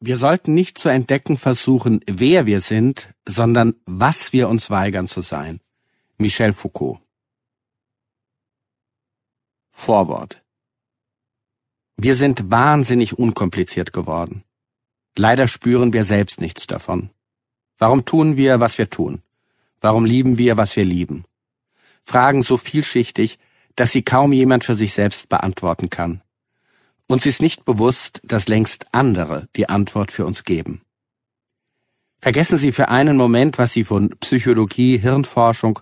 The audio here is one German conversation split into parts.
Wir sollten nicht zu entdecken versuchen, wer wir sind, sondern was wir uns weigern zu sein. Michel Foucault. Vorwort. Wir sind wahnsinnig unkompliziert geworden. Leider spüren wir selbst nichts davon. Warum tun wir, was wir tun? Warum lieben wir, was wir lieben? Fragen so vielschichtig, dass sie kaum jemand für sich selbst beantworten kann. Uns ist nicht bewusst, dass längst andere die Antwort für uns geben. Vergessen Sie für einen Moment, was Sie von Psychologie, Hirnforschung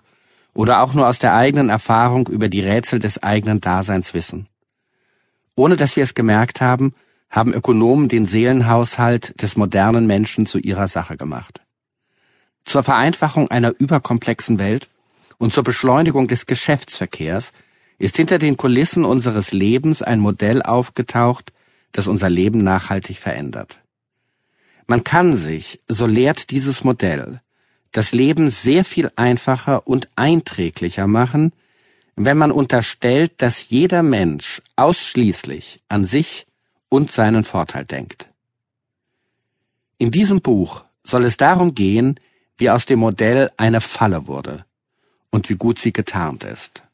oder auch nur aus der eigenen Erfahrung über die Rätsel des eigenen Daseins wissen. Ohne dass wir es gemerkt haben, haben Ökonomen den Seelenhaushalt des modernen Menschen zu ihrer Sache gemacht. Zur Vereinfachung einer überkomplexen Welt und zur Beschleunigung des Geschäftsverkehrs ist hinter den Kulissen unseres Lebens ein Modell aufgetaucht, das unser Leben nachhaltig verändert. Man kann sich, so lehrt dieses Modell, das Leben sehr viel einfacher und einträglicher machen, wenn man unterstellt, dass jeder Mensch ausschließlich an sich und seinen Vorteil denkt. In diesem Buch soll es darum gehen, wie aus dem Modell eine Falle wurde und wie gut sie getarnt ist.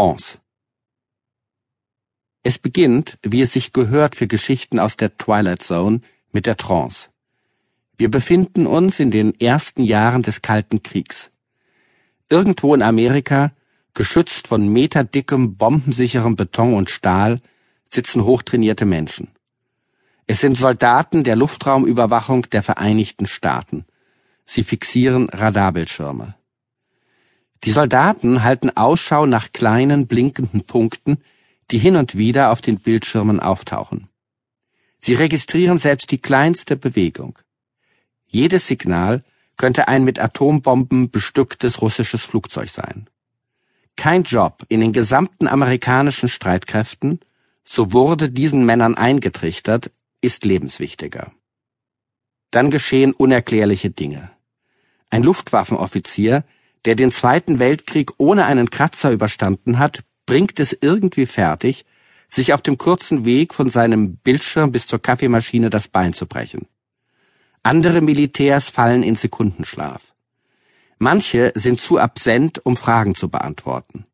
Trance. Es beginnt, wie es sich gehört für Geschichten aus der Twilight Zone, mit der Trance. Wir befinden uns in den ersten Jahren des Kalten Kriegs. Irgendwo in Amerika, geschützt von meterdickem, bombensicherem Beton und Stahl, sitzen hochtrainierte Menschen. Es sind Soldaten der Luftraumüberwachung der Vereinigten Staaten. Sie fixieren Radarbildschirme. Die Soldaten halten Ausschau nach kleinen blinkenden Punkten, die hin und wieder auf den Bildschirmen auftauchen. Sie registrieren selbst die kleinste Bewegung. Jedes Signal könnte ein mit Atombomben bestücktes russisches Flugzeug sein. Kein Job in den gesamten amerikanischen Streitkräften, so wurde diesen Männern eingetrichtert, ist lebenswichtiger. Dann geschehen unerklärliche Dinge. Ein Luftwaffenoffizier der den Zweiten Weltkrieg ohne einen Kratzer überstanden hat, bringt es irgendwie fertig, sich auf dem kurzen Weg von seinem Bildschirm bis zur Kaffeemaschine das Bein zu brechen. Andere Militärs fallen in Sekundenschlaf. Manche sind zu absent, um Fragen zu beantworten.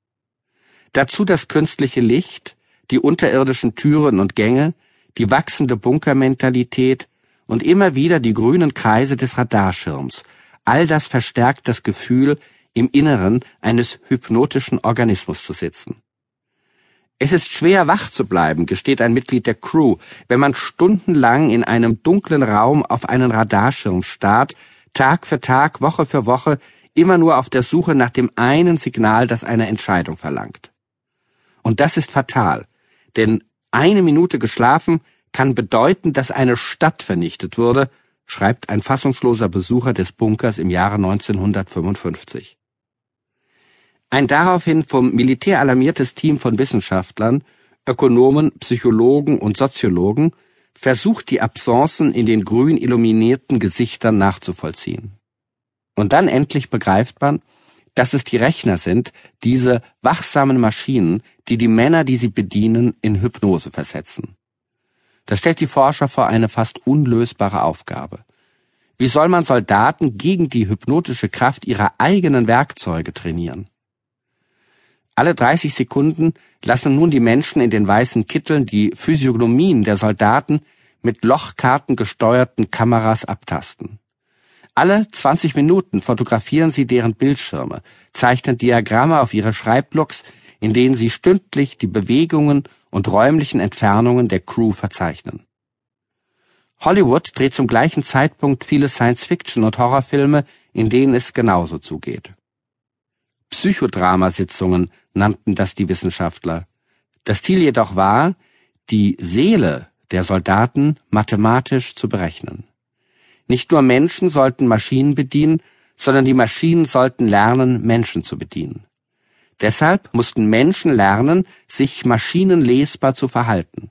Dazu das künstliche Licht, die unterirdischen Türen und Gänge, die wachsende Bunkermentalität und immer wieder die grünen Kreise des Radarschirms. All das verstärkt das Gefühl, im Inneren eines hypnotischen Organismus zu sitzen. Es ist schwer wach zu bleiben, gesteht ein Mitglied der Crew, wenn man stundenlang in einem dunklen Raum auf einen Radarschirm starrt, Tag für Tag, Woche für Woche, immer nur auf der Suche nach dem einen Signal, das eine Entscheidung verlangt. Und das ist fatal, denn eine Minute geschlafen kann bedeuten, dass eine Stadt vernichtet wurde, schreibt ein fassungsloser Besucher des Bunkers im Jahre 1955. Ein daraufhin vom Militär alarmiertes Team von Wissenschaftlern, Ökonomen, Psychologen und Soziologen versucht die Absenzen in den grün illuminierten Gesichtern nachzuvollziehen. Und dann endlich begreift man, dass es die Rechner sind, diese wachsamen Maschinen, die die Männer, die sie bedienen, in Hypnose versetzen. Das stellt die Forscher vor eine fast unlösbare Aufgabe. Wie soll man Soldaten gegen die hypnotische Kraft ihrer eigenen Werkzeuge trainieren? Alle 30 Sekunden lassen nun die Menschen in den weißen Kitteln die Physiognomien der Soldaten mit Lochkarten gesteuerten Kameras abtasten. Alle 20 Minuten fotografieren sie deren Bildschirme, zeichnen Diagramme auf ihre Schreibblocks, in denen sie stündlich die Bewegungen und räumlichen Entfernungen der Crew verzeichnen. Hollywood dreht zum gleichen Zeitpunkt viele Science-Fiction- und Horrorfilme, in denen es genauso zugeht. Psychodramasitzungen nannten das die Wissenschaftler. Das Ziel jedoch war, die Seele der Soldaten mathematisch zu berechnen. Nicht nur Menschen sollten Maschinen bedienen, sondern die Maschinen sollten lernen, Menschen zu bedienen. Deshalb mussten Menschen lernen, sich maschinenlesbar zu verhalten.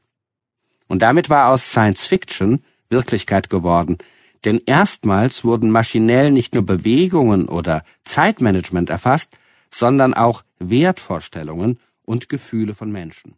Und damit war aus Science Fiction Wirklichkeit geworden, denn erstmals wurden maschinell nicht nur Bewegungen oder Zeitmanagement erfasst, sondern auch Wertvorstellungen und Gefühle von Menschen.